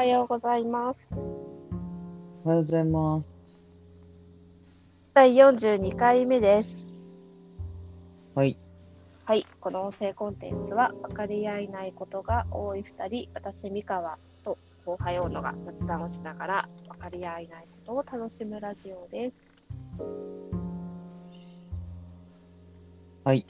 はようございます。おはようございます。第42回目です。はい。はい、この音声コンテンツは分かり合えないことが多い2人、私、三河と後輩大野が雑談をしながら分かり合えないことを楽しむラジオです。はい。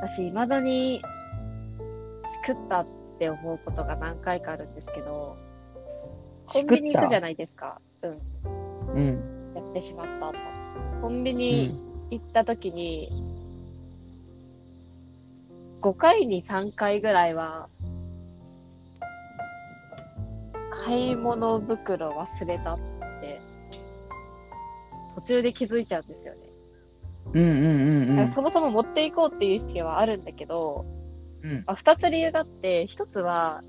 私、未だにしくったって思うことが何回かあるんですけど、コンビニ行くじゃないですか。うん。うん。やってしまったと。コンビニ行った時に、5回に3回ぐらいは、買い物袋忘れたって、途中で気づいちゃうんですよね。うんうんうんうん。そもそも持っていこうっていう意識はあるんだけど、うん。あ2つ理由があって、1つは、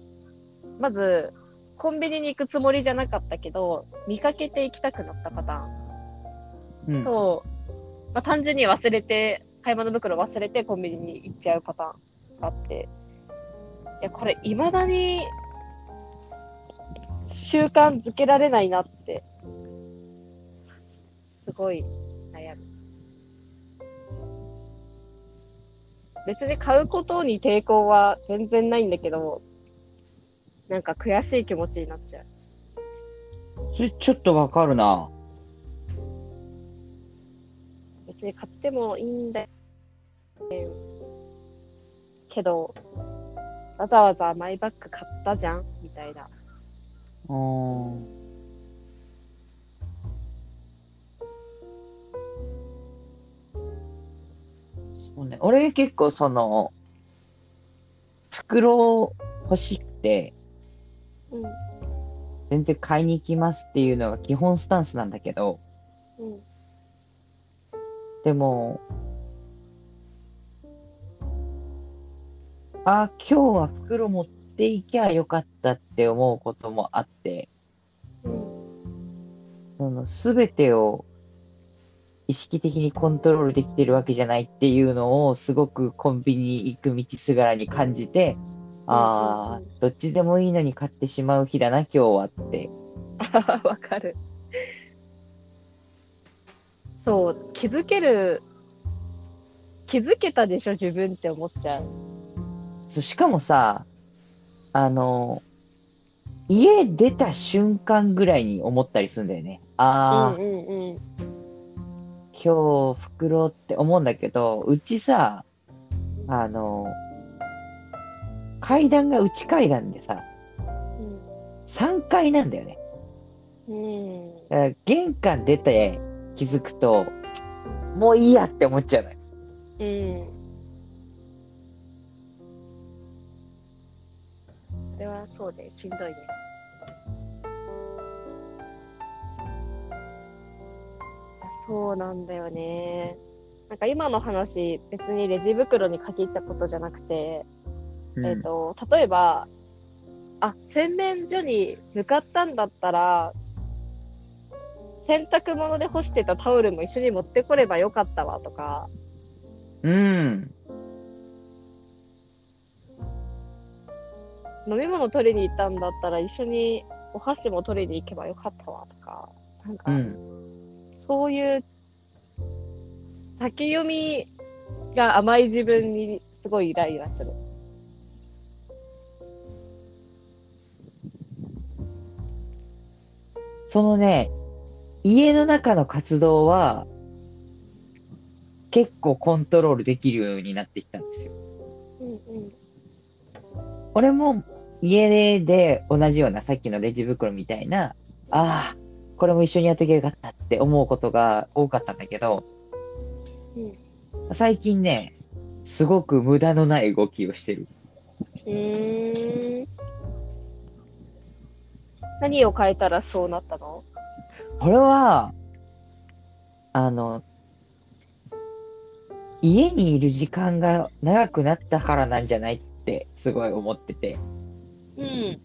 まず、コンビニに行くつもりじゃなかったけど、見かけて行きたくなったパターン。うん。と、まあ、単純に忘れて、買い物袋忘れてコンビニに行っちゃうパターンがあって、いや、これ未だに習慣づけられないなって、すごい別に買うことに抵抗は全然ないんだけど、なんか悔しい気持ちになっちゃう。それちょっとわかるな。別に買ってもいいんだよ。けど、わざわざマイバッグ買ったじゃんみたいな。あーね。俺結構その、袋欲しくて、うん。全然買いに行きますっていうのが基本スタンスなんだけど、うん。でも、あ、今日は袋持っていきゃよかったって思うこともあって、うん。その全てを意識的にコントロールできてるわけじゃないっていうのをすごくコンビニ行く道すがらに感じて、ああ、どっちでもいいのに買ってしまう日だな、今日はって。わかる。そう、気づける、気づけたでしょ、自分って思っちゃう。そう、しかもさ、あの、家出た瞬間ぐらいに思ったりするんだよね。ああ、うんうんうん。今日袋って思うんだけど、うちさ、あの、階段が内階段でさ、3階なんだよね。うん。だから玄関出て気づくと、もういいやって思っちゃうのよ。うん。それはそうで、しんどいね。そうなんだよね。なんか今の話、別にレジ袋に限ったことじゃなくて、えっ、と、例えば、あ、洗面所に向かったんだったら、洗濯物で干してたタオルも一緒に持ってこればよかったわとか、うん。飲み物取りに行ったんだったら一緒にお箸も取りに行けばよかったわとか、なんか、うん。そういう先読みが甘い自分にすごいイライラする。そのね、家の中の活動は、結構コントロールできるようになってきたんですよ。うんうん。俺も家で同じようなさっきのレジ袋みたいな、ああ、これも一緒にやっときゃよかったって思うことが多かったんだけど、うん最近ね、すごく無駄のない動きをしてる。うーん。何を変えたらそうなったの？これは、あの、家にいる時間が長くなったからなんじゃないってすごい思ってて。うん。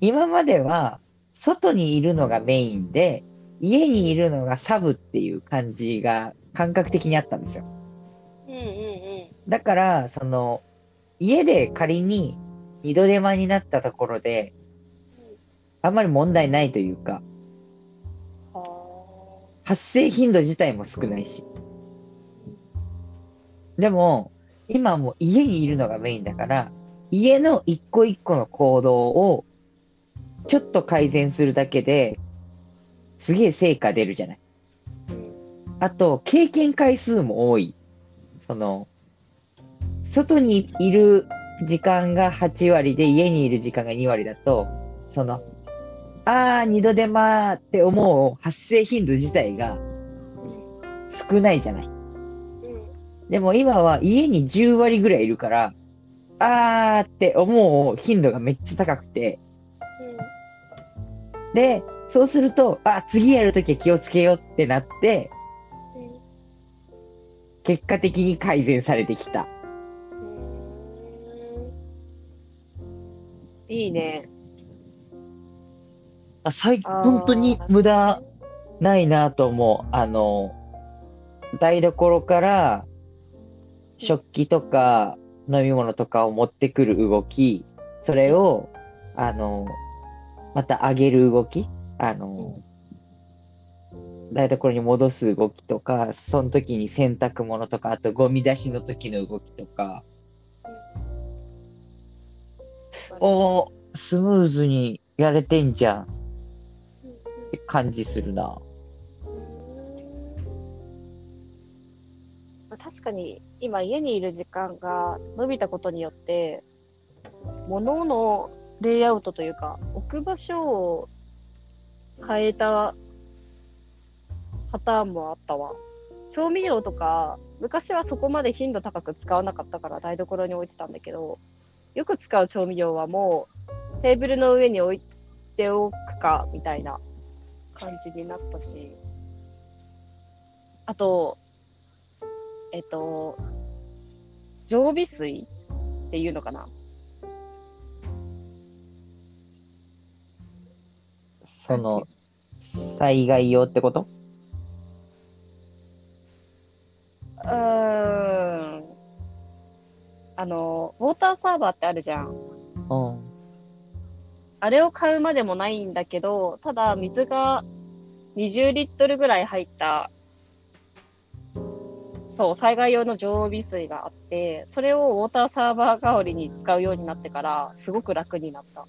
今までは、外にいるのがメインで、家にいるのがサブっていう感じが感覚的にあったんですよ。うんうんうん。だから、その、家で仮に二度手間になったところで、あんまり問題ないというか、は発生頻度自体も少ないし。でも、今はもう家にいるのがメインだから、家の一個一個の行動をちょっと改善するだけで、すげえ成果出るじゃない。あと、経験回数も多い。その、外にいる時間が8割で家にいる時間が2割だと、その、あー、二度手間って思う発生頻度自体が少ないじゃない。うんでも今は家に10割ぐらいいるから、あーって思う頻度がめっちゃ高くて、で、そうすると、あ、次やるときは気をつけようってなって、結果的に改善されてきた。いいね。あ、最本当に無駄ないなと思う。あの、台所から食器とか飲み物とかを持ってくる動き、それを、あの、また上げる動き、あの、台所に戻す動きとか、その時に洗濯物とか、あとゴミ出しの時の動きとか、おースムーズにやれてんじゃん。って感じするな。まあ確かに今家にいる時間が伸びたことによって物のレイアウトというか置く場所を変えたパターンもあったわ。調味料とか昔はそこまで頻度高く使わなかったから台所に置いてたんだけどよく使う調味料はもうテーブルの上に置いておくかみたいな感じになったし。あとえっと、常備水っていうのかな。その、災害用ってこと？うーん。あの、ウォーターサーバーってあるじゃん。うん。あれを買うまでもないんだけど、ただ水が20リットルぐらい入った、そう、災害用の常備水があって、それをウォーターサーバー代わりに使うようになってから、すごく楽になった。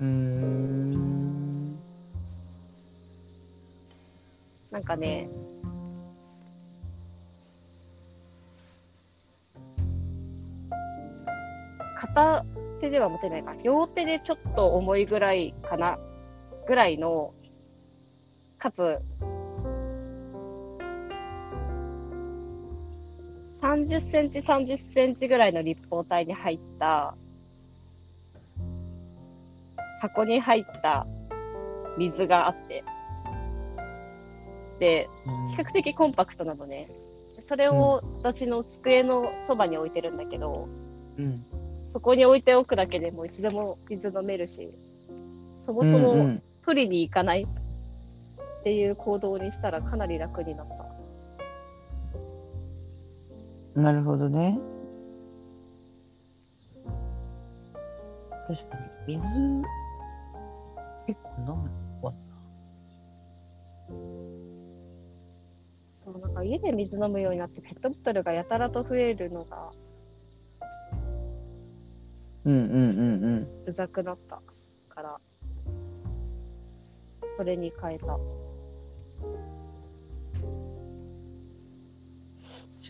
うーん。なんかね、片手では持てないか。両手でちょっと重いぐらいかな。ぐらいの、かつ、30センチ、30センチぐらいの立方体に入った、箱に入った水があって、比較的コンパクトなのね。それを私の机のそばに置いてるんだけど、うん。そこに置いておくだけでもいつでも水飲めるし、そもそもん取りに行かないっていう行動にしたらかなり楽になった。なるほどね。確かに、水、結構飲むもんそうなんか家で水飲むようになってペットボトルがやたらと増えるのがうんうんうんうん。うざくなったから、それに変えた。確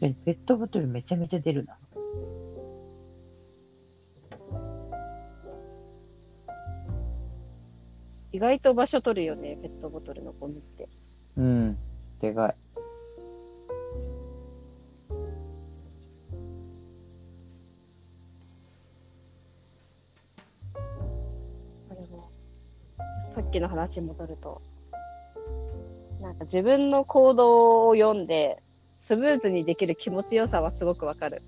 かにペットボトルめちゃめちゃ出るな。意外と場所取るよね、ペットボトルのゴミって。うん。でかい。さっきの話に戻ると、なんか自分の行動を読んで、スムーズにできる気持ちよさはすごくわかる。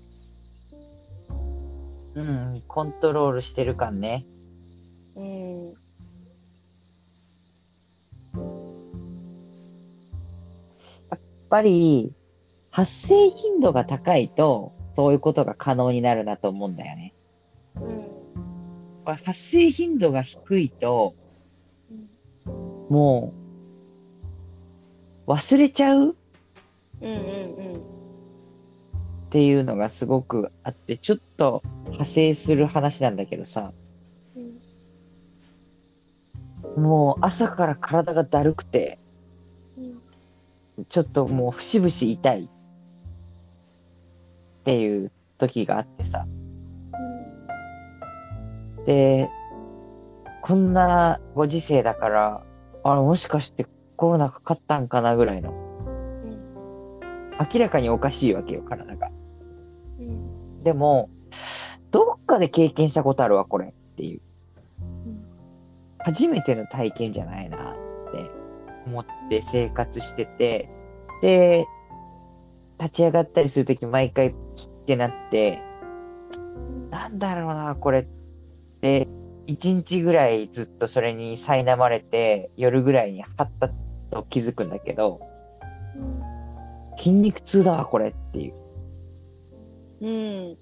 うん、コントロールしてる感ね。うん。やっぱり、発生頻度が高いと、そういうことが可能になるなと思うんだよね。うん。発生頻度が低いと、もう、忘れちゃう？うんうんうん。っていうのがすごくあって、ちょっと派生する話なんだけどさ、もう朝から体がだるくて、ちょっともう節々痛い。っていう時があってさ、で、こんなご時世だから、あれもしかしてコロナかかったんかなぐらいの、明らかにおかしいわけよ、体が。でも、どっかで経験したことあるわ、これっていう。初めての体験じゃないなって思って生活してて、で、立ち上がったりするとき毎回キッてなって、なんだろうな、これって、一日ぐらいずっとそれに苛まれて、夜ぐらいにハッたと気づくんだけど、筋肉痛だわ、これっていう。うん。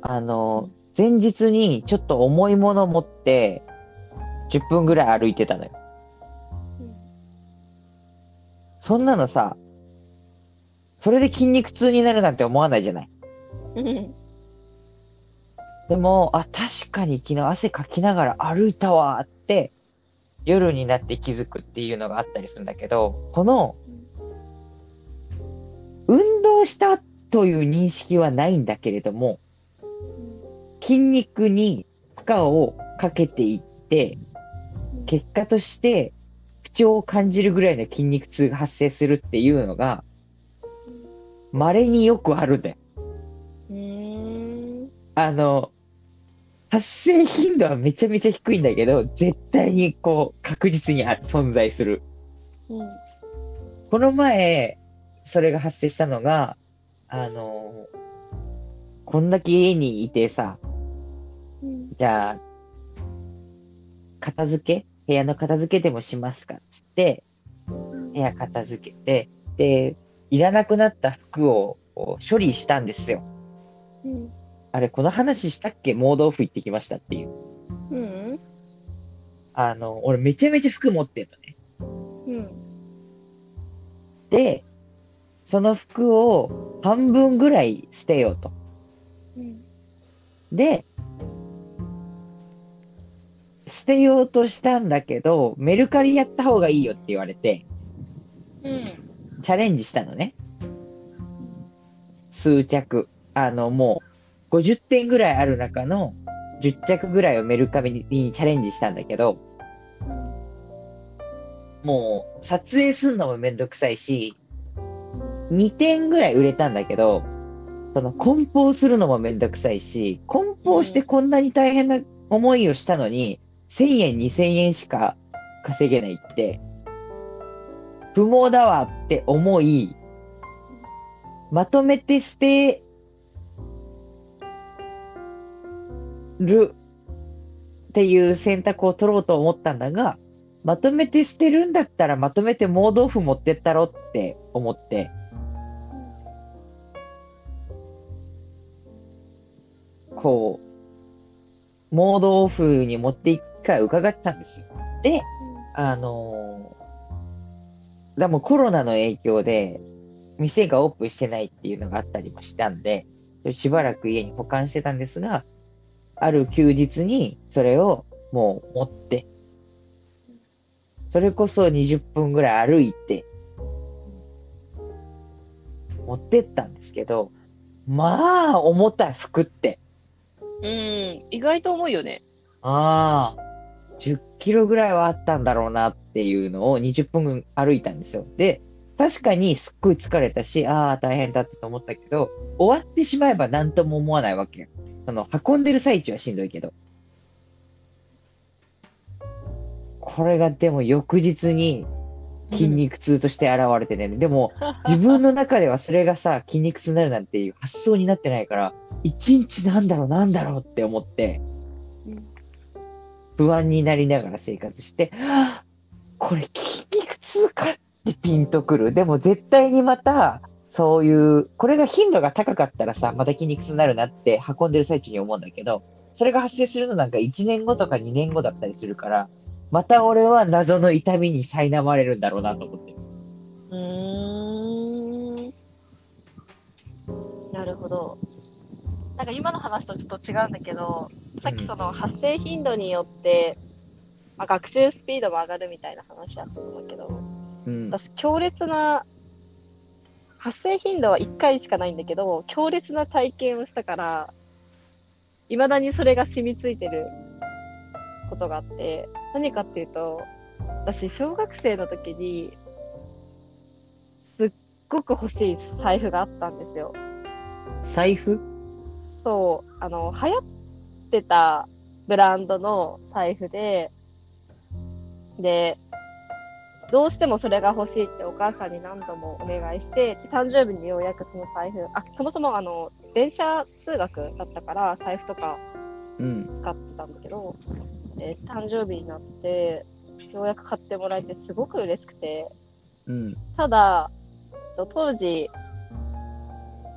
あの、前日にちょっと重いもの持って、10分ぐらい歩いてたのよ。そんなのさ、それで筋肉痛になるなんて思わないじゃない？うん。でも、あ、確かに昨日汗かきながら歩いたわーって、夜になって気づくっていうのがあったりするんだけど、この、運動したという認識はないんだけれども、筋肉に負荷をかけていって、結果として不調を感じるぐらいの筋肉痛が発生するっていうのが、稀によくあるんだよ。うん。あの、発生頻度はめちゃめちゃ低いんだけど、絶対にこう、確実に存在する。うん。この前、それが発生したのが、あの、こんだけ家にいてさ、じゃあ、片付け？部屋の片付けでもしますかっつって、部屋片付けて、で、いらなくなった服を処理したんですよ。うん。あれ、この話したっけ？モードオフ行ってきましたっていう。うん。あの、俺めちゃめちゃ服持ってんのね。うん。で、その服を半分ぐらい捨てようと。うん。で、捨てようとしたんだけど、メルカリやった方がいいよって言われて、うん。チャレンジしたのね。数着。あの、もう、50点ぐらいある中の10着ぐらいをメルカリにチャレンジしたんだけど、もう、撮影すんのもめんどくさいし、2点ぐらい売れたんだけど、その、梱包するのもめんどくさいし、梱包してこんなに大変な思いをしたのに、1000円、2000円しか稼げないって、不毛だわって思い、まとめて捨てるっていう選択を取ろうと思ったんだが、まとめて捨てるんだったらまとめてモードオフ持ってったろって思って、こう、モードオフに持っていくか伺ったんですよ。で、あのーでもコロナの影響で、店がオープンしてないっていうのがあったりもしたんで、しばらく家に保管してたんですが、ある休日にそれをもう持って、それこそ20分ぐらい歩いて、持ってったんですけど、まあ、重たい服って。うん。意外と重いよね。ああ、10キロぐらいはあったんだろうなっていうのを20分分歩いたんですよ。で、確かにすっごい疲れたし、ああ、大変だったと思ったけど、終わってしまえば何とも思わないわけよ。その、運んでる最中はしんどいけど。これがでも翌日に筋肉痛として現れてね。でも、自分の中ではそれがさ、筋肉痛になるなんていう発想になってないから、一日なんだろうなんだろうって思って、うん不安になりながら生活して、これ筋肉痛かってピンとくる。でも絶対にまた、そういう、これが頻度が高かったらさ、また筋肉痛になるなって運んでる最中に思うんだけど、それが発生するのなんか1年後とか2年後だったりするから、また俺は謎の痛みに苛まれるんだろうなと思ってる。うーん。なるほど。なんか今の話とちょっと違うんだけど、さっきその発生頻度によって、まあ、学習スピードも上がるみたいな話だったと思うけど、うん。私強烈な、発生頻度は1回しかないんだけど、強烈な体験をしたから、未だにそれが染みついてることがあって、何かっていうと、私、小学生の時に、すっごく欲しい財布があったんですよ。財布？そう、あの、流行ってたブランドの財布で、で、どうしてもそれが欲しいってお母さんに何度もお願いして、で誕生日にようやくその財布、あ、そもそもあの、電車通学だったから財布とかうん。使ってたんだけど、で誕生日になって、ようやく買ってもらえてすごく嬉しくて、うん。ただ、と当時、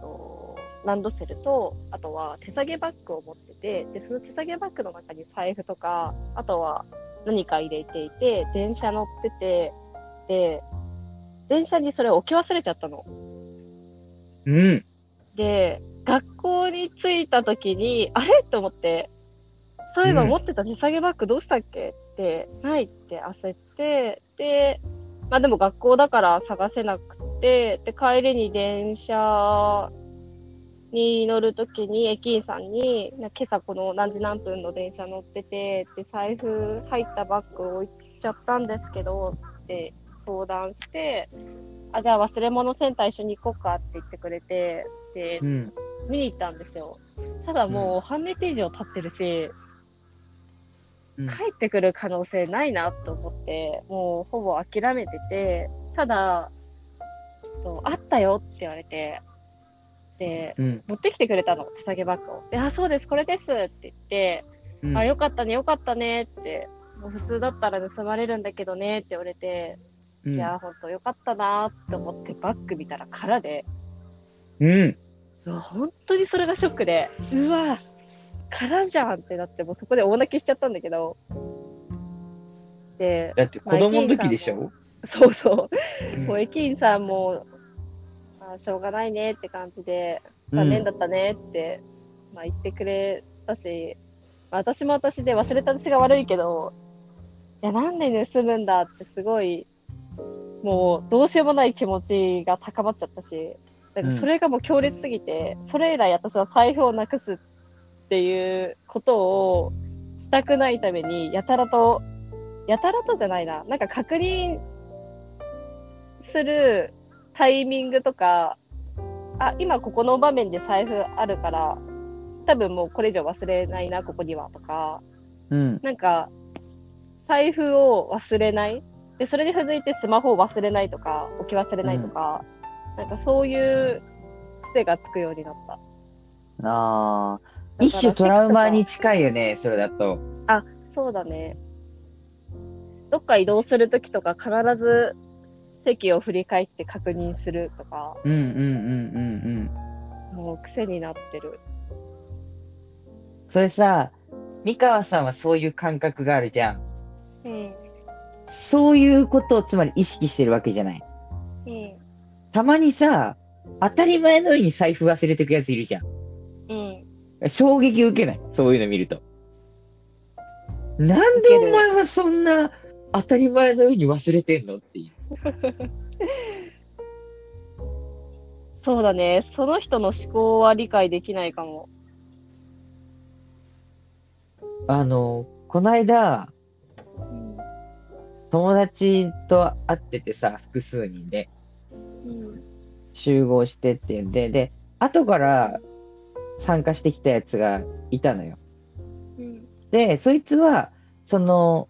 とランドセルと、あとは手提げバッグを持ってて、で、その手提げバッグの中に財布とか、あとは何か入れていて、電車乗ってて、で、電車にそれを置き忘れちゃったの。うん。で、学校に着いた時に、あれ？と思って、そういえばうん持ってた手提げバッグどうしたっけ？って、ないって焦って、で、まあでも学校だから探せなくて、で、帰りに電車に乗る時に駅員さんに、な今朝この何時何分の電車乗ってて、で、財布入ったバッグ置いちゃったんですけど、って相談して、あ、じゃあ忘れ物センター一緒に行こうかって言ってくれて、でう、ん。見に行ったんですよ。ただもう半日以上経ってるし、うん帰ってくる可能性ないなと思って、もうほぼ諦めてて、ただ、あったよって言われて、で、うん。持ってきてくれたの、手提げバッグを。で、あ、そうです、これですって言って、うん。あ、よかったね、よかったねって、もう普通だったら盗まれるんだけどねって言われて、うん。いや、ほんとよかったなって思ってバッグ見たら空で、うん。本当にそれがショックで、うわ、空じゃんってなって、もうそこで大泣きしちゃったんだけど、で、だって子供の時でしょ？そうそう、うん。もう駅員さんも、あしょうがないねって感じで、残念だったねって、まあ、言ってくれたし、まあ、私も私で忘れた私が悪いけど、いや、なんで盗むんだってすごい、もうどうしようもない気持ちが高まっちゃったし、だからそれがもう強烈すぎて、それ以来私は財布をなくすっていうことをしたくないために、やたらと、やたらとじゃないな、なんか確認するタイミングとか、あ、今ここの場面で財布あるから、多分もうこれ以上忘れないな、ここには、とか、うん。なんか、財布を忘れないで、それに付随いてスマホを忘れないとか、置き忘れないとか、なんかそういう癖がつくようになった。ああ。一種トラウマに近いよね、それだと。そうだね。どっか移動するときとか必ず席を振り返って確認するとか、うんうんうんうんうん。もう癖になってる。それさ、三河さんはそういう感覚があるじゃん。うん。そういうことをつまり意識してるわけじゃない。うん。たまにさ、当たり前のように財布忘れてくやついるじゃん。うん。衝撃受けない？そういうの見ると。なんでお前はそんな当たり前のように忘れてんのっていう。そうだね。その人の思考は理解できないかも。あの、こないだ、友達と会っててさ、複数人でうん。集合してっていうんで、で、後から参加してきたやつがいたのよ。うん。で、そいつは、その、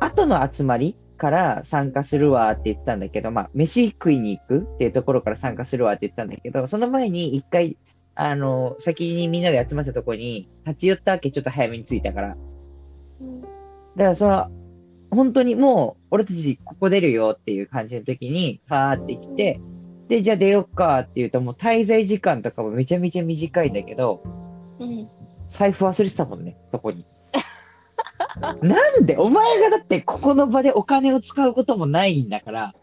後の集まりから参加するわって言ったんだけど、まあ、飯食いに行くっていうところから参加するわって言ったんだけど、その前に一回、あの、先にみんなで集まったところに立ち寄ったわけ、ちょっと早めに着いたから。うん。だからその、本当にもう、俺たちここ出るよっていう感じの時に、パーって来て、って、じゃあ出よっかって言うと、もう滞在時間とかもめちゃめちゃ短いんだけど、うん。財布忘れてたもんね、そこに。なんでお前がだってここの場でお金を使うこともないんだから、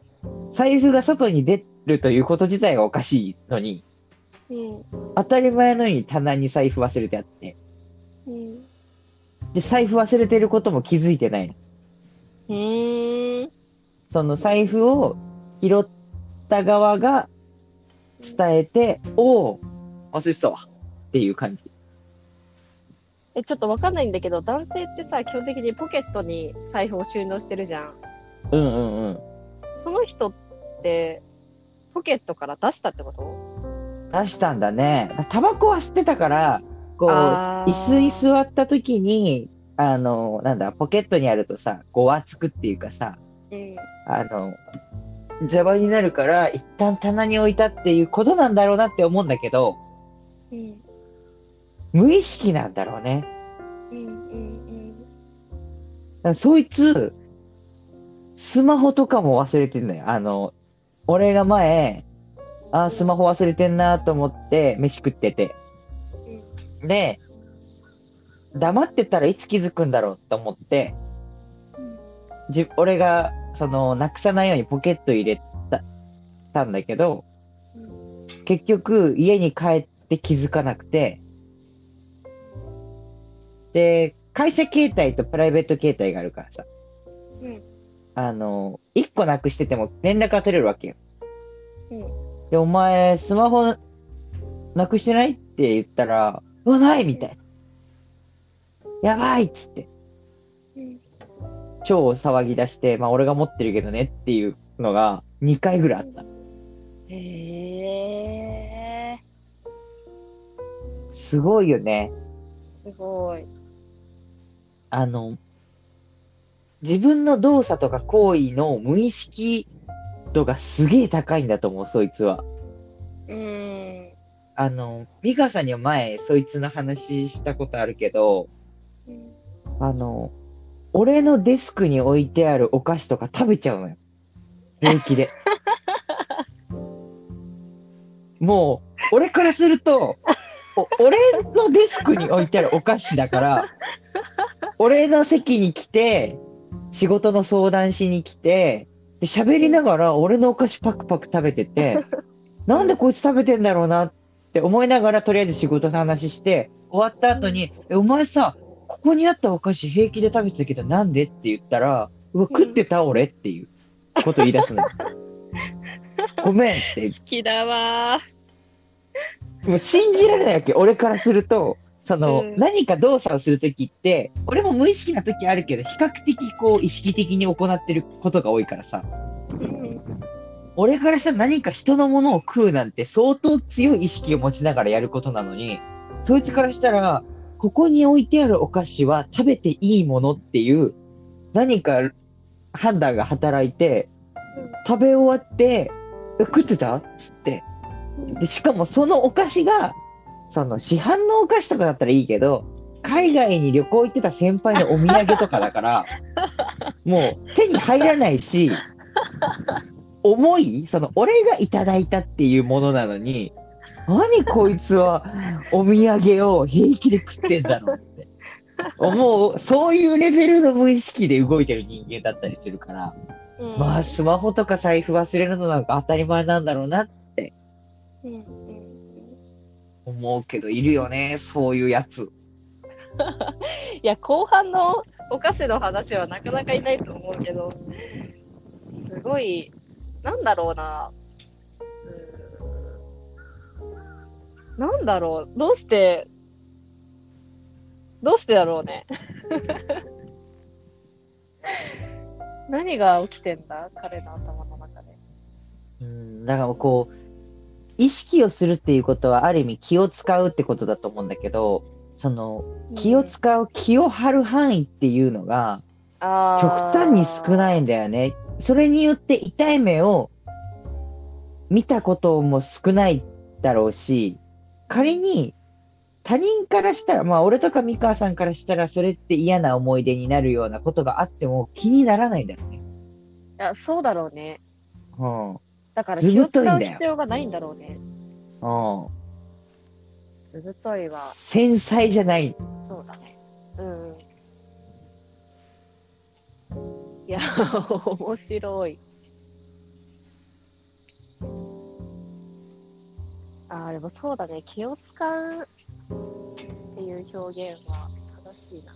財布が外に出るということ自体がおかしいのに、うん。当たり前のように棚に財布忘れてあって、うん。で、財布忘れてることも気づいてないの。うーん。その財布を拾った側が伝えて、おお、忘れてたわ。っていう感じ。え、ちょっとわかんないんだけど、男性ってさ、基本的にポケットに財布を収納してるじゃん。うんうんうん。その人って、ポケットから出したってこと？出したんだね。タバコは吸ってたから、こう、椅子に座った時に、あの、なんだ、ポケットにあるとさ、ごわつくっていうかさ、うん。あの、邪魔になるから、一旦棚に置いたっていうことなんだろうなって思うんだけど、うん。無意識なんだろうね。うん。うん。だからそいつ、スマホとかも忘れてんだよ。あの、俺が前、あスマホ忘れてんなと思って、飯食ってて。で、黙ってたらいつ気づくんだろうと思って、じ俺が、その、なくさないようにポケット入れた、たんだけど、結局、家に帰って気づかなくて、で、会社携帯とプライベート携帯があるからさ、うん。あの、一個なくしてても連絡が取れるわけよ。うん。で、お前、スマホなくしてないって言ったら、うわ、ないみたいな。やばいっつって、うん。超騒ぎ出して、まあ俺が持ってるけどねっていうのが2回ぐらいあった。へえすごいよね。ー、すごい。あの、自分の動作とか行為の無意識度がすげえ高いんだと思う、そいつは。うん。あの、ミカさんには前、そいつの話したことあるけど、うんあの、俺のデスクに置いてあるお菓子とか食べちゃうのよ。平気で。もう、俺からすると、お俺のデスクに置いてあるお菓子だから、俺の席に来て、仕事の相談しに来て、で喋りながら俺のお菓子パクパク食べてて、なんでこいつ食べてんだろうなって思いながらとりあえず仕事の話して、終わった後に、え、お前さ、ここにあったお菓子平気で食べてたけどなんでって言ったら、うわ、食ってた俺っていうこと言い出すのよ。ごめんって好きだわもう信じられないわけ、俺からすると、その、うん。何か動作をするときって、俺も無意識なときあるけど、比較的こう、意識的に行ってることが多いからさ、ー。うん。俺からしたら何か人のものを食うなんて相当強い意識を持ちながらやることなのに、そいつからしたら、ここに置いてあるお菓子は食べていいものっていう、何か判断が働いて、食べ終わって、え食ってた？っつって、で、しかもそのお菓子が、その市販のお菓子とかだったらいいけど、海外に旅行行ってた先輩のお土産とかだから、もう手に入らないし、重いその俺がいただいたっていうものなのに、何こいつはお土産を平気で食ってんだろうって。もう、そういうレベルの無意識で動いてる人間だったりするから、うん。まあ、スマホとか財布忘れるのなんか当たり前なんだろうなうんうん思うけど、いるよね、そういうやつ。いや、後半のお菓子の話はなかなかいないと思うけど、すごい、なんだろうな。うーんなんだろう。どうして、どうしてだろうね。何が起きてんだ彼の頭の中で。うん、だからこう、意識をするっていうことはある意味気を使うってことだと思うんだけど、その気を使う、気を張る範囲っていうのが極端に少い。ないんだよね。それによって痛い目を見たことも少ないだろうし、仮に他人からしたら、まあ俺とか三河さんからしたらそれって嫌な思い出になるようなことがあっても気にならないんだよね。いやそうだろうね。うん。だからず気を使う必要がないんだろうね。うん。ずぶといは、繊細じゃない。そうだね。うん。いや、面白い。ああ、でもそうだね。気を使うっていう表現は正しいな。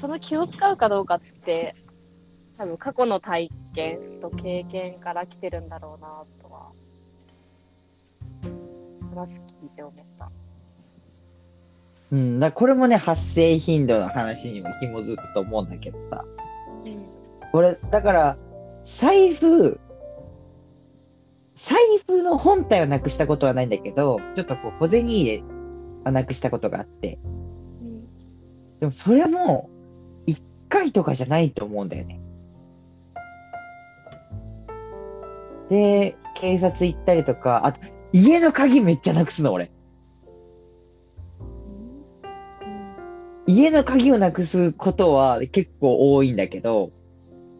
その気を使うかどうかって、多分過去の体験と経験から来てるんだろうなとは、話聞いて思った。うん。だこれもね、発生頻度の話にも紐づくと思うんだけどさ。うん。俺、だから、財布、財布の本体をなくしたことはないんだけど、ちょっとこう、小銭入れはなくしたことがあって。でもそれも、一回とかじゃないと思うんだよね。で、警察行ったりとか、あと、家の鍵めっちゃなくすの、俺。家の鍵をなくすことは結構多いんだけど、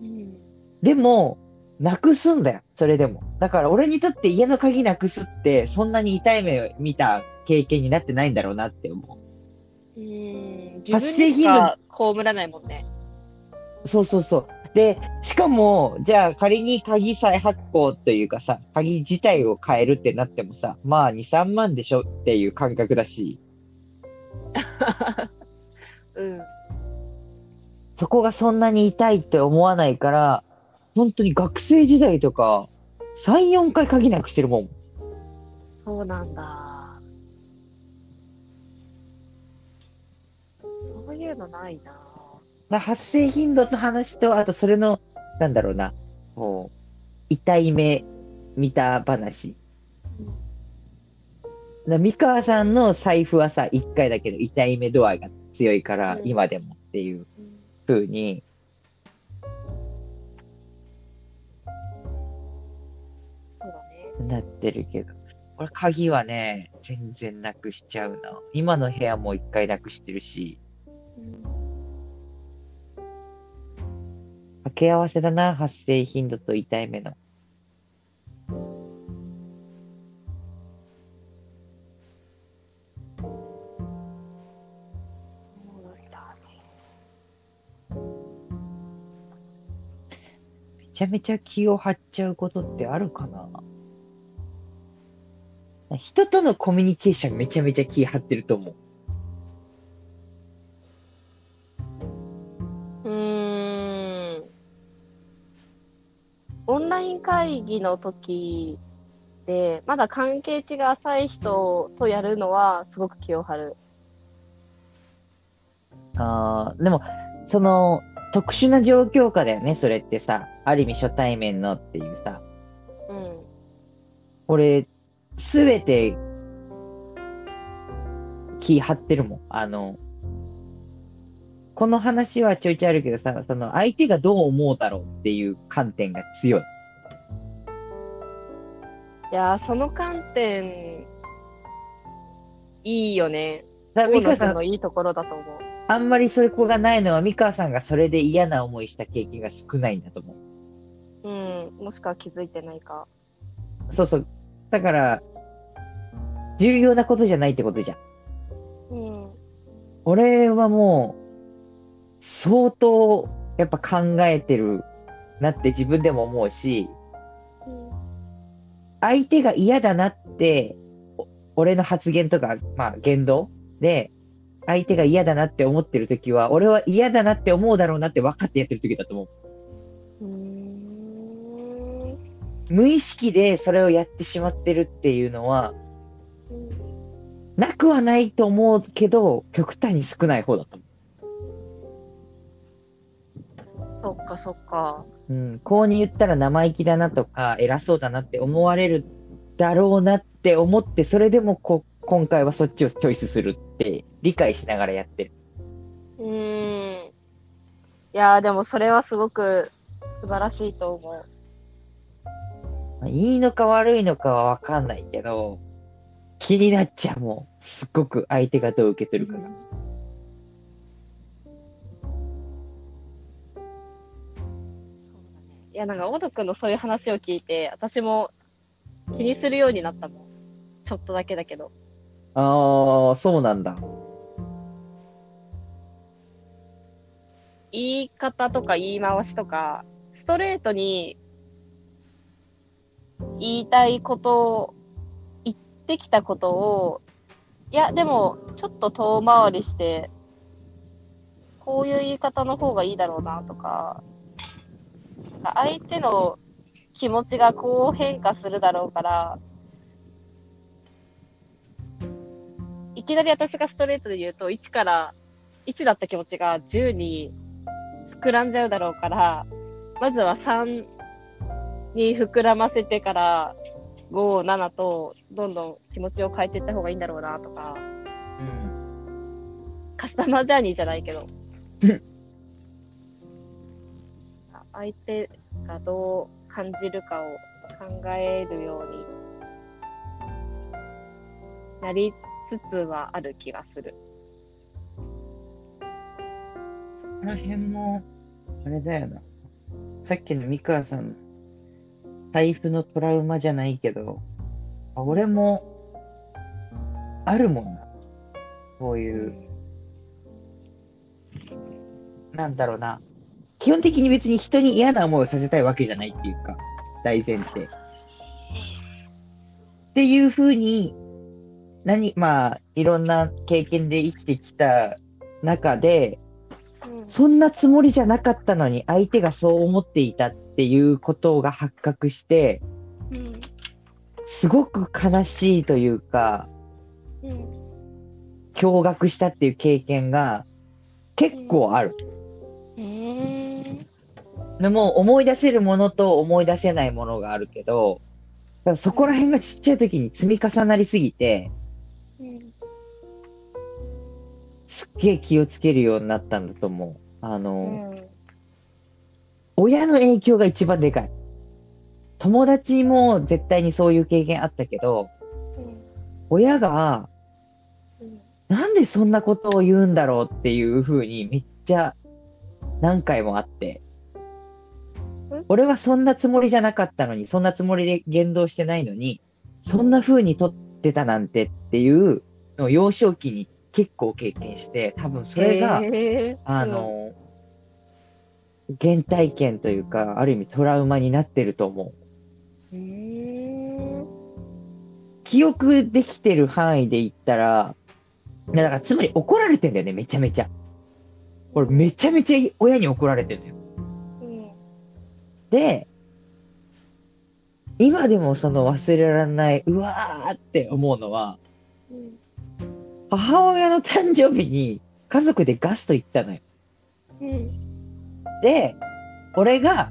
うん。でも、なくすんだよ、それでも。だから俺にとって家の鍵なくすって、そんなに痛い目を見た経験になってないんだろうなって思うん。自分にしか被らないもんね。う。そうそうそう。で、しかも、じゃあ仮に鍵再発行というかさ、鍵自体を変えるってなってもさ、まあ2、3万でしょっていう感覚だし、うん。そこがそんなに痛いって思わないから、本当に学生時代とか、3、4回鍵なくしてるもん。そうなんだ。そういうのないな。まあ、発生頻度の話と、あとそれの、なんだろうな、こう、痛い目見た話。だ三川さんの財布はさ、一回だけど痛い目度合いが強いから、うん今でもっていううん風に、そうだね。なってるけど。これ鍵はね、全然なくしちゃうな。今の部屋も一回なくしてるし、け合わせだな、発生頻度と痛い目の。めちゃめちゃ気を張っちゃうことってあるかな人とのコミュニケーションめちゃめちゃ気張ってると思。う議の時で、まだ関係値が浅い人とやるのはすごく気を張る。あーでも、その、特殊な状況下だよね、それってさ。ある意味初対面のっていうさ。うん。俺、すべて、気張ってるもん。あの、この話はちょいちょいあるけどさ、その相手がどう思うだろうっていう観点が強い。いやー、その観点、いいよね。だから、大野美香さん、君のいいところだと思う。あんまりそれこがないのは、美川さんがそれで嫌な思いした経験が少ないんだと思う。うん。もしくは気づいてないか。そうそう。だから、重要なことじゃないってことじゃん。うん。俺はもう、相当、やっぱ考えてるなって自分でも思うし、相手が嫌だなって、お俺の発言とか、まあ言動で、相手が嫌だなって思ってるときは、俺は嫌だなって思うだろうなって分かってやってるときだと思う。無意識でそれをやってしまってるっていうのは、なくはないと思うけど、極端に少ない方だと思そっかそっか。う。うん、こうに言ったら生意気だなとか、偉そうだなって思われるだろうなって思って、それでもこ今回はそっちをチョイスするって理解しながらやってる。うーん。いやーでもそれはすごく素晴らしいと思う。まあいいのか悪いのかはわかんないけど、気になっちゃうもん。すっごく相手がどう受け取るかが。いや、なんか、オドくんのそういう話を聞いて、私も気にするようになったもん。ちょっとだけだけど。ああ、そうなんだ。言い方とか言い回しとか、ストレートに言いたいことを、言ってきたことを、いや、でも、ちょっと遠回りして、こういう言い方の方がいいだろうなとか相手の気持ちがこう変化するだろうから、いきなり私がストレートで言うと、1から、1だった気持ちが10に膨らんじゃうだろうから、まずは3に膨らませてから、5、7と、どんどん気持ちを変えていった方がいいんだろうなとか、うん。カスタマージャーニーじゃないけどうん、相手がどう感じるかを考えるようになりつつはある気がする。そこら辺も、あれだよな。さっきの三川さん、財布のトラウマじゃないけど、あ俺も、あるもんな。こういう、なんだろうな。基本的に別に人に嫌な思いをさせたいわけじゃないっていうか、大前提。っていうふうに、何、まあ、いろんな経験で生きてきた中で、そんなつもりじゃなかったのに相手がそう思っていたっていうことが発覚して、うんすごく悲しいというか、うん驚愕したっていう経験が結構ある。でも思い出せるものと思い出せないものがあるけど、だそこら辺がちっちゃい時に積み重なりすぎて、すっげえ気をつけるようになったんだと思う。あの、親の影響が一番でかい。友達も絶対にそういう経験あったけど、親がなんでそんなことを言うんだろうっていう風にめっちゃ何回もあって。俺はそんなつもりじゃなかったのに、そんなつもりで言動してないのに、そんな風に取ってたなんてっていうのを幼少期に結構経験して、多分それが、あ、の、原体験というか、ある意味トラウマになってると思う。記憶できてる範囲で言ったら、だからつまり怒られてんだよね、めちゃめちゃ。俺めちゃめちゃ親に怒られてるのよ。うんで、今でもその忘れられない、うわーって思うのは、うん母親の誕生日に家族でガスト行ったのよ。うんで、俺が、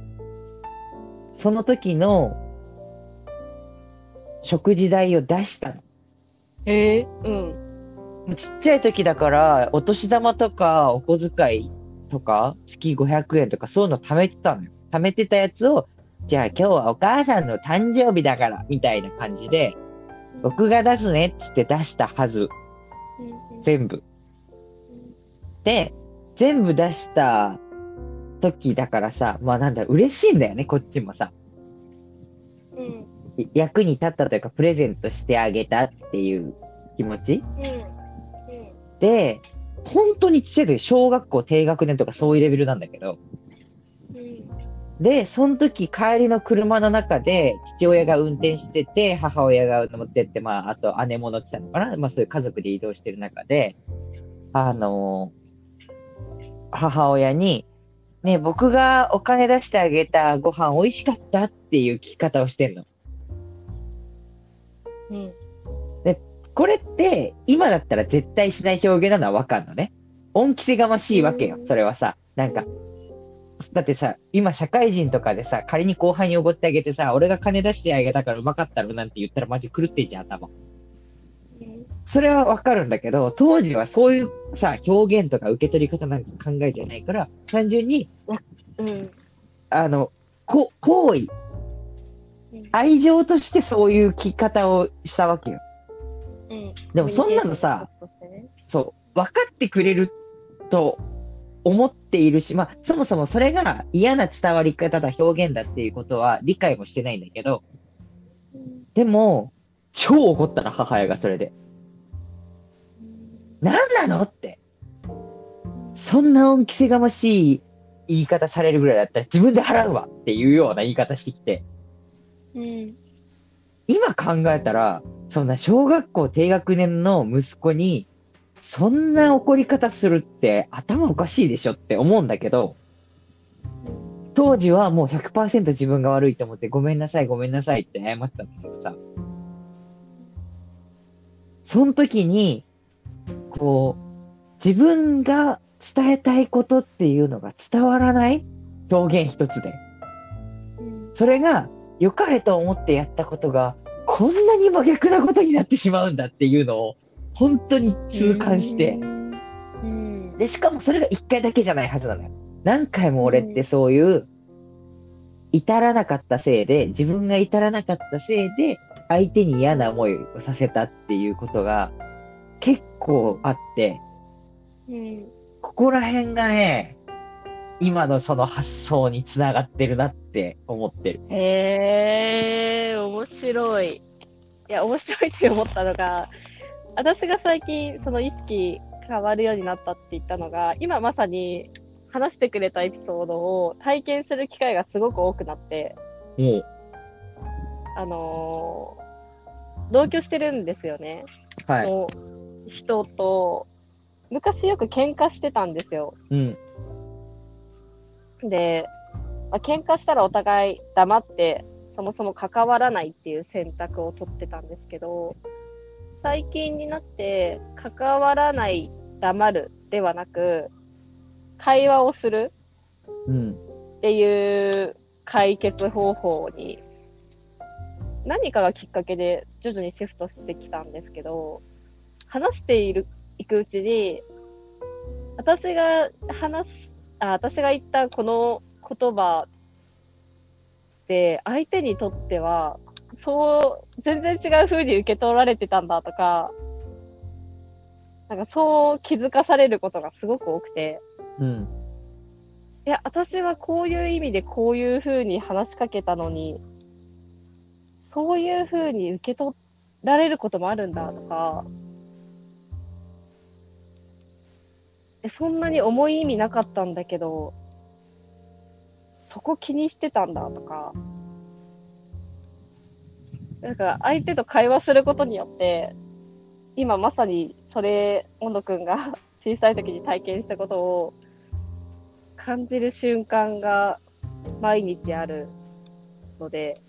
その時の食事代を出したの。へえうんちっちゃい時だから、お年玉とか、お小遣いとか、月500円とか、そういうの貯めてたのよ。貯めてたやつを、じゃあ今日はお母さんの誕生日だから、みたいな感じで、僕が出すねっつって出したはず。全部。で、全部出した時だからさ、まあなんだ、嬉しいんだよね、こっちもさ。うんい役に立ったというか、プレゼントしてあげたっていう気持ちうんで、本当にちっちゃい時、小学校低学年とかそういうレベルなんだけど、うんで、その時帰りの車の中で父親が運転してて、母親が乗ってって、まあ、あと姉も乗ってたのかなまあそういう家族で移動してる中で、あの母親に、ね、僕がお金出してあげたご飯美味しかったっていう聞き方をしてんの。うんこれって、今だったら絶対しない表現なのはわかんのね。恩着せがましいわけよう、んそれはさ。なんか、だってさ、今社会人とかでさ、仮に後輩におごってあげてさ、俺が金出してあげたからうまかったろなんて言ったらマジ狂ってんじゃん、頭。それはわかるんだけど、当時はそういうさ、表現とか受け取り方なんか考えてないから、単純に、うん。あの、こ、行為、愛情としてそういう聞き方をしたわけよ。うん。でもそんなのさ、ね。そう、分かってくれると思っているし、まあ、そもそもそれが嫌な伝わり方だ、表現だっていうことは理解もしてないんだけど、でも、超怒ったな、母親がそれで。何なのって。そんな恩着せがましい言い方されるぐらいだったら自分で払うわっていうような言い方してきて、うん。今考えたら、そんな小学校低学年の息子に、そんな怒り方するって頭おかしいでしょって思うんだけど、当時はもう100%自分が悪いと思ってごめんなさいごめんなさいって謝ってたんだけどさ、その時に、こう、自分が伝えたいことっていうのが伝わらない？表現一つで。それが良かれと思ってやったことがこんなに真逆なことになってしまうんだっていうのを本当に痛感して、うん。で、しかもそれが一回だけじゃないはずなのよ。何回も俺ってそういう、至らなかったせいで、自分が至らなかったせいで、相手に嫌な思いをさせたっていうことが結構あって、うん。ここら辺がね、今のその発想につながってるなって思ってる。へえ、面白い。いや、面白いって思ったのが、私が最近、その意識変わるようになったって言ったのが、今まさに話してくれたエピソードを体験する機会がすごく多くなって、あのー同居してるんですよね。はい。の人と、昔よく喧嘩してたんですよ。うん。で、まあ、喧嘩したらお互い黙って、そもそも関わらないっていう選択を取ってたんですけど、最近になって、関わらない、黙るではなく、会話をするうん。っていう解決方法に、何かがきっかけで徐々にシフトしてきたんですけど、話している、いくうちに、私が話す、あ、私が言ったこの言葉って、相手にとっては、そう、全然違う風に受け取られてたんだとか、なんかそう気づかされることがすごく多くて、うん。いや、私はこういう意味でこういう風に話しかけたのに、そういう風に受け取られることもあるんだとか、えそんなに重い意味なかったんだけど、そこ気にしてたんだとか、なんか相手と会話することによって、今まさにそれ、温野くんが 小さい時に体験したことを感じる瞬間が毎日あるので、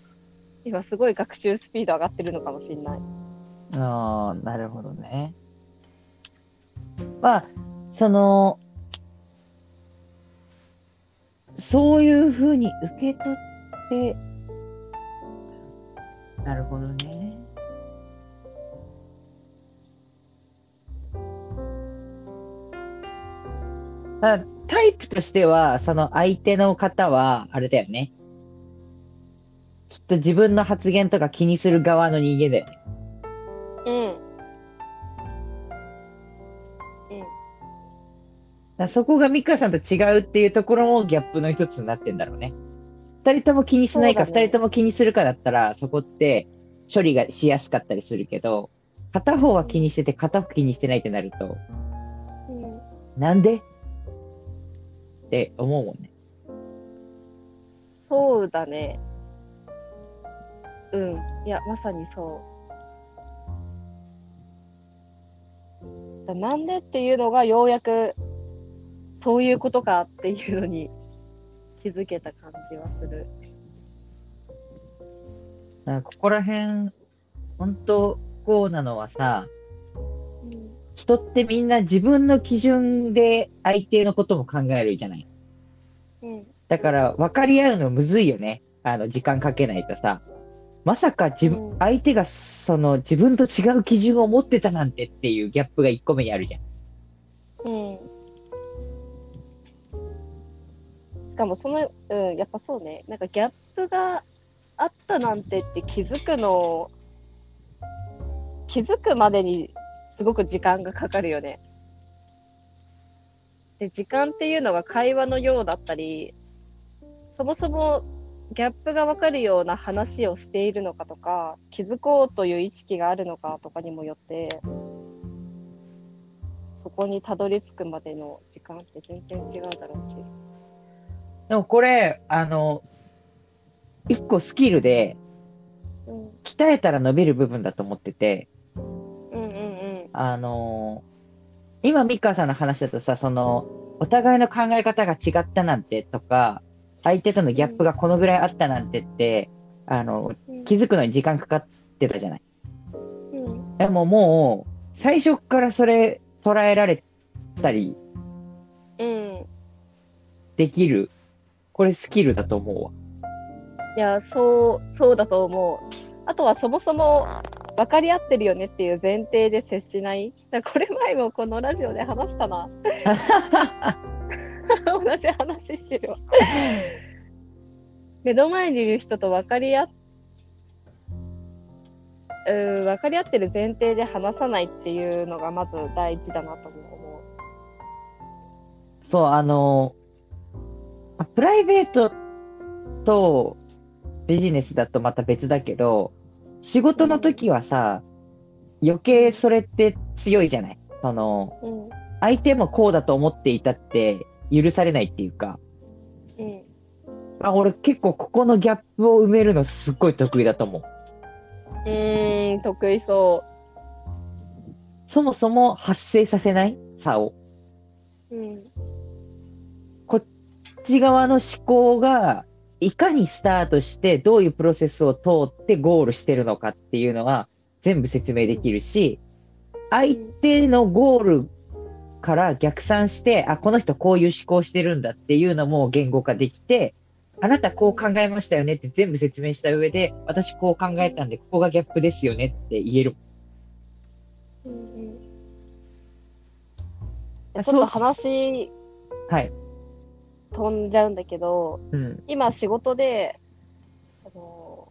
今すごい学習スピード上がってるのかもしれない。ああ、なるほどね。まあ、その、そういうふうに受け取って、なるほどね。まあ、タイプとしては、その相手の方は、あれだよね。きっと自分の発言とか気にする側の人間だよね。うん。うん。そこがミカさんと違うっていうところもギャップの一つになってんだろうね。二人とも気にしないか、二、そうだね人とも気にするかだったら、そこって処理がしやすかったりするけど、片方は気にしてて片方気にしてないってなると、うんなんで？って思うもんね。そうだね。うん。いや、まさにそう。だなんでっていうのがようやく、そういうことかっていうのに気づけた感じはする。なんかここら辺、本当こうなのはさ、人ってみんな自分の基準で相手のことも考えるじゃない。うん。うん。だから分かり合うのむずいよね。あの、時間かけないとさ。まさか自分、うん相手がその自分と違う基準を持ってたなんてっていうギャップが1個目にあるじゃん。うん。しかもその、うん、やっぱそうね。なんかギャップがあったなんてって気づくの、気づくまでにすごく時間がかかるよね。で、時間っていうのが会話のようだったり、そもそもギャップがわかるような話をしているのかとか、気づこうという意識があるのかとかにもよって、そこにたどり着くまでの時間って全然違うだろうし。でもこれ、あの、一個スキルで、うん。鍛えたら伸びる部分だと思ってて、うんうんうん。あの今、ミカさんの話だとさ、その、お互いの考え方が違ったなんてとか、相手とのギャップがこのぐらいあったなんてって、あの、うん気づくのに時間かかってたじゃない。うんでももう、最初からそれ捉えられたりうん。できる、これスキルだと思うわ。いや、そう、そうだと思う。あとはそもそも分かり合ってるよねっていう前提で接しない？これ前もこのラジオで話したな。同じ話してるわ。目の前にいる人と分かり合っ、うん、分かり合ってる前提で話さないっていうのがまず第一だなと思う。そう、あの、まプライベートとビジネスだとまた別だけど、仕事の時はさ、余計それって強いじゃない？その、うん。相手もこうだと思っていたって許されないっていうか、うん。あ、俺結構ここのギャップを埋めるのすっごい得意だと思う。うーん、得意そそもそも発生させない？差を。う。うん。ち側の思考が、いかにスタートして、どういうプロセスを通ってゴールしてるのかっていうのは全部説明できるし、相手のゴールから逆算して、あ、この人こういう思考してるんだっていうのも言語化できて、あなたこう考えましたよねって全部説明した上で、私こう考えたんで、ここがギャップですよねって言える。うんちょっと話はい。飛んじゃうんだけど、うん。今仕事で、あの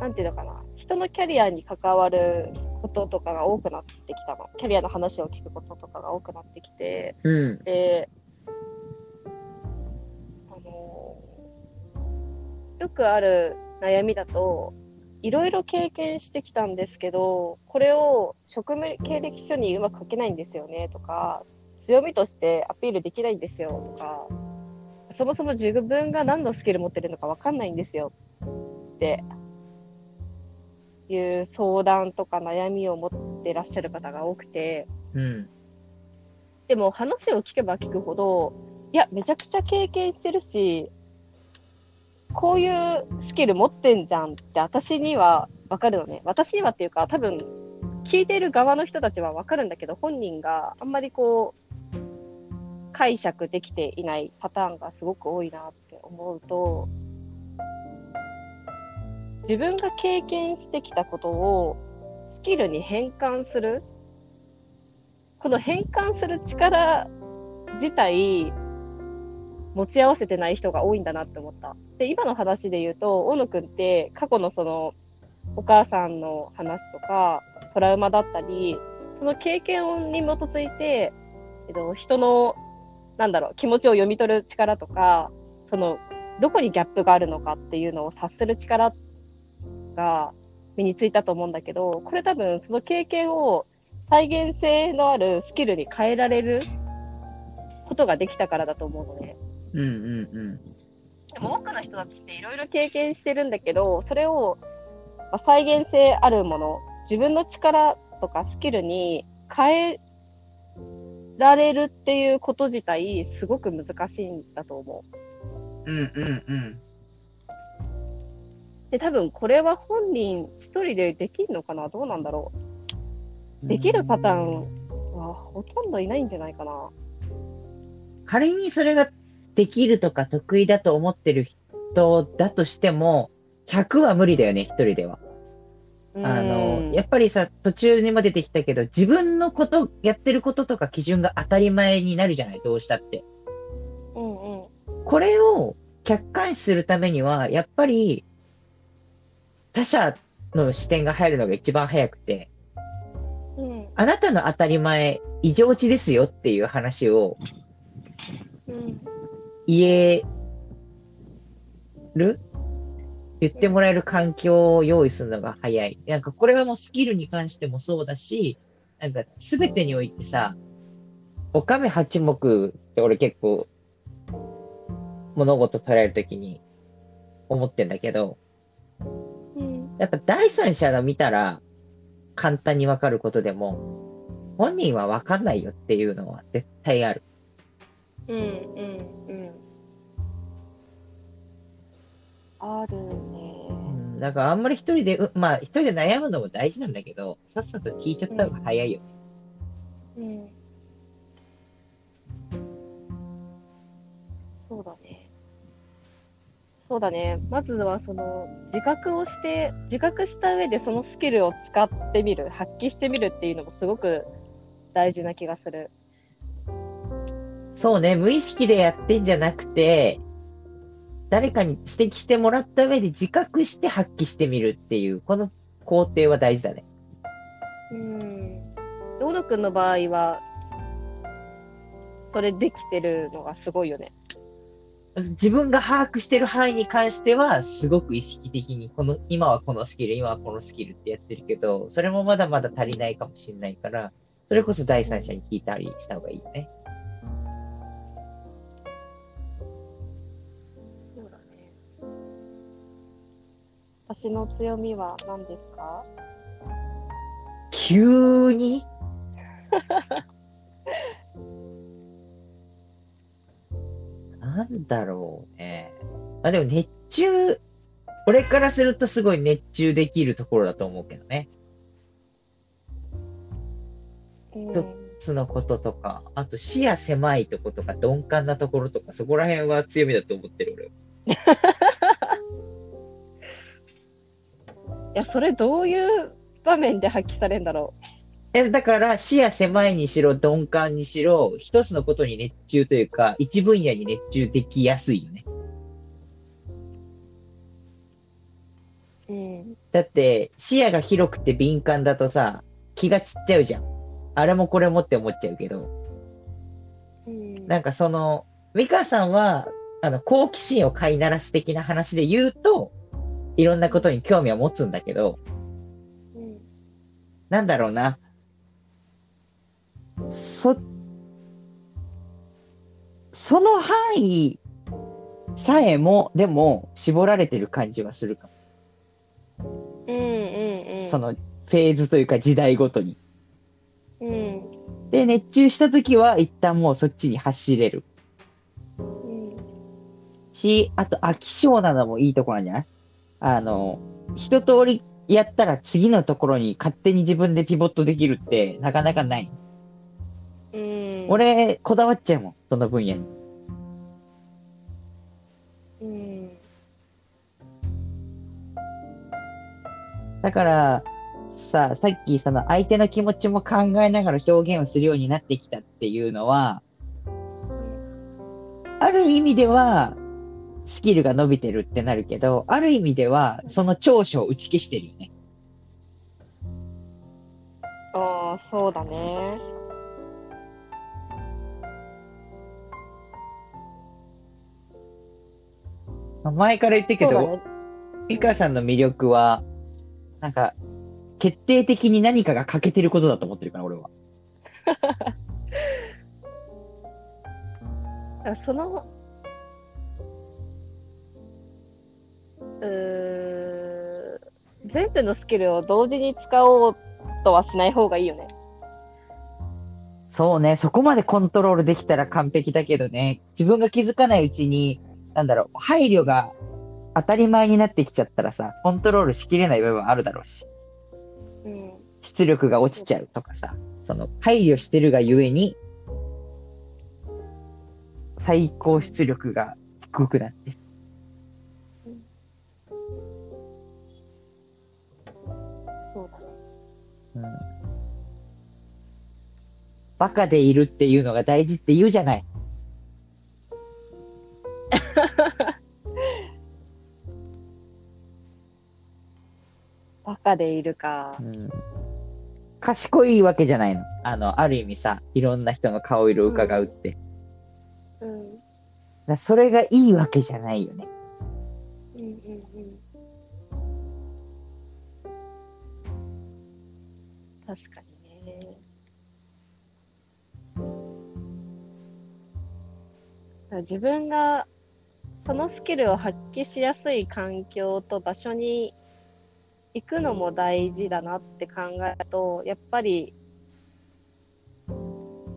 なんていうのかな、人のキャリアに関わることとかが多くなってきたの。キャリアの話を聞くこととかが多くなってきて、うん。で、あのよくある悩みだと、いろいろ経験してきたんですけど、これを職務経歴書にうまく書けないんですよねとか、強みとしてアピールできないんですよとか、そもそも自分が何のスキル持ってるのかわかんないんですよっていう相談とか悩みを持ってらっしゃる方が多くて、うん。でも話を聞けば聞くほど、いや、めちゃくちゃ経験してるし、こういうスキル持ってんじゃんって私にはわかるのね。私にはっていうか、多分、聞いている側の人たちはわかるんだけど、本人があんまりこう、解釈できていないパターンがすごく多いなって思うと、自分が経験してきたことをスキルに変換するこの変換する力自体、持ち合わせてない人が多いんだなって思った。で、今の話で言うと、大野くんって過去のその、お母さんの話とか、トラウマだったり、その経験に基づいて、えっと、人の、なんだろう、気持ちを読み取る力とか、その、どこにギャップがあるのかっていうのを察する力が身についたと思うんだけど、これ多分その経験を再現性のあるスキルに変えられることができたからだと思うのね。うんうんうん。でも多くの人たちっていろいろ経験してるんだけど、それをまあ再現性あるもの、自分の力とかスキルに変えられるっていうこと自体、すごく難しいんだと思う。うんうんうん。で、多分これは本人一人でできるのかな？どうなんだろうできるパターンはほとんどいないんじゃないかな。仮にそれができるとか得意だと思ってる人だとしても、100は無理だよね、一人では。あの、やっぱりさ、途中にも出てきたけど、自分のこと、やってることとか基準が当たり前になるじゃない、どうしたって。うんうん。これを客観視するためには、やっぱり、他者の視点が入るのが一番早くて、うん。あなたの当たり前異常値ですよっていう話をうん。言える言ってもらえる環境を用意するのが早い。なんかこれはもうスキルに関してもそうだし、なんか全てにおいてさ、おかめ八目って俺結構物事捉えるときに思ってんだけど、やっぱ第三者が見たら簡単にわかることでも、本人はわかんないよっていうのは絶対ある。うん。うん。うん。あるね。うんだからあんまり一人で、うまあ一人で悩むのも大事なんだけど、さっさと聞いちゃった方が早いよ。うん。そうだね。そうだね。まずはその自覚をして、自覚した上でそのスキルを使ってみる、発揮してみるっていうのもすごく大事な気がする。そうね、無意識でやってんじゃなくて、誰かに指摘してもらった上で自覚して発揮してみるっていう、この工程は大事だね。うん。大野くんの場合は、それできてるのがすごいよね。自分が把握してる範囲に関しては、すごく意識的に、この、今はこのスキル、今はこのスキルってやってるけど、それもまだまだ足りないかもしれないから、それこそ第三者に聞いたりした方がいいよね。そう私の強みは何ですか？急に？なんだろうね。あ、でも熱中、俺からするとすごい熱中できるところだと思うけどね。うんとそのこととか、あと視野狭いとことか鈍感なところとか、そこら辺は強みだと思ってる俺は。いや、それどういう場面で発揮されるんだろえ、だから視野狭いにしろ鈍感にしろ、一つのことに熱中というか、一分野に熱中できやすいよね。う。うん。だって、視野が広くて敏感だとさ、気が散っちゃうじゃん。あれもこれもって思っちゃうけど、うん。なんかその、美香さんは、あの、好奇心を飼いならす的な話で言うと、いろんなことに興味を持つんだけど、うんなんだろうな。そ、その範囲さえも、でも、絞られてる感じはするかも。うんうんうん。その、フェーズというか時代ごとに。うん。で、熱中した時は一旦もうそっちに走れるうん。し、あと飽き性なのもいいところなんじゃない？あの、一通りやったら次のところに勝手に自分でピボットできるってなかなかない。うん。俺、こだわっちゃうもん、その分野に。うん。だから、さ、さっきその相手の気持ちも考えながら表現をするようになってきたっていうのは、ある意味では、スキルが伸びてるってなるけど、ある意味では、その長所を打ち消してるよね。ああ、そうだね。まあ前から言ってるけど、ね。美香さんの魅力は、なんか、決定的に何かが欠けてることだと思ってるから、俺は。その、うー全部のスキルを同時に使おうとはしない方がいいよね。そうね、そこまでコントロールできたら完璧だけどね、自分が気づかないうちに、なんだろう、配慮が当たり前になってきちゃったらさ、コントロールしきれない部分あるだろうし、うん。出力が落ちちゃうとかさ、その、配慮してるがゆえに、最高出力が低くなって。そうん。バカでいるっていうのが大事って言うじゃない。バカでいるかう。ん。賢いわけじゃないの。あの、ある意味さ、いろんな人の顔色を伺うって。うん。うんだそれがいいわけじゃないよね。うんうん。確かにね。自分がそのスキルを発揮しやすい環境と場所に行くのも大事だなって考えると、やっぱり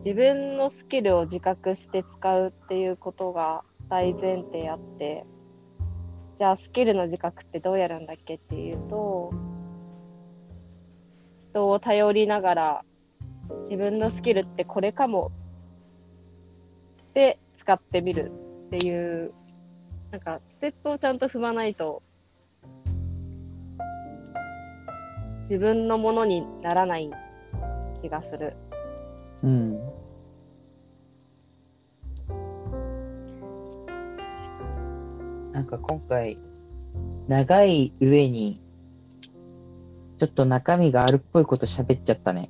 自分のスキルを自覚して使うっていうことが大前提あって、じゃあスキルの自覚ってどうやるんだっけっていうと、人を頼りながら自分のスキルってこれかもで使ってみるっていう、なんかステップをちゃんと踏まないと自分のものにならない気がする。うん。なんか今回、長い上に、ちょっと中身があるっぽいこと喋っちゃったね。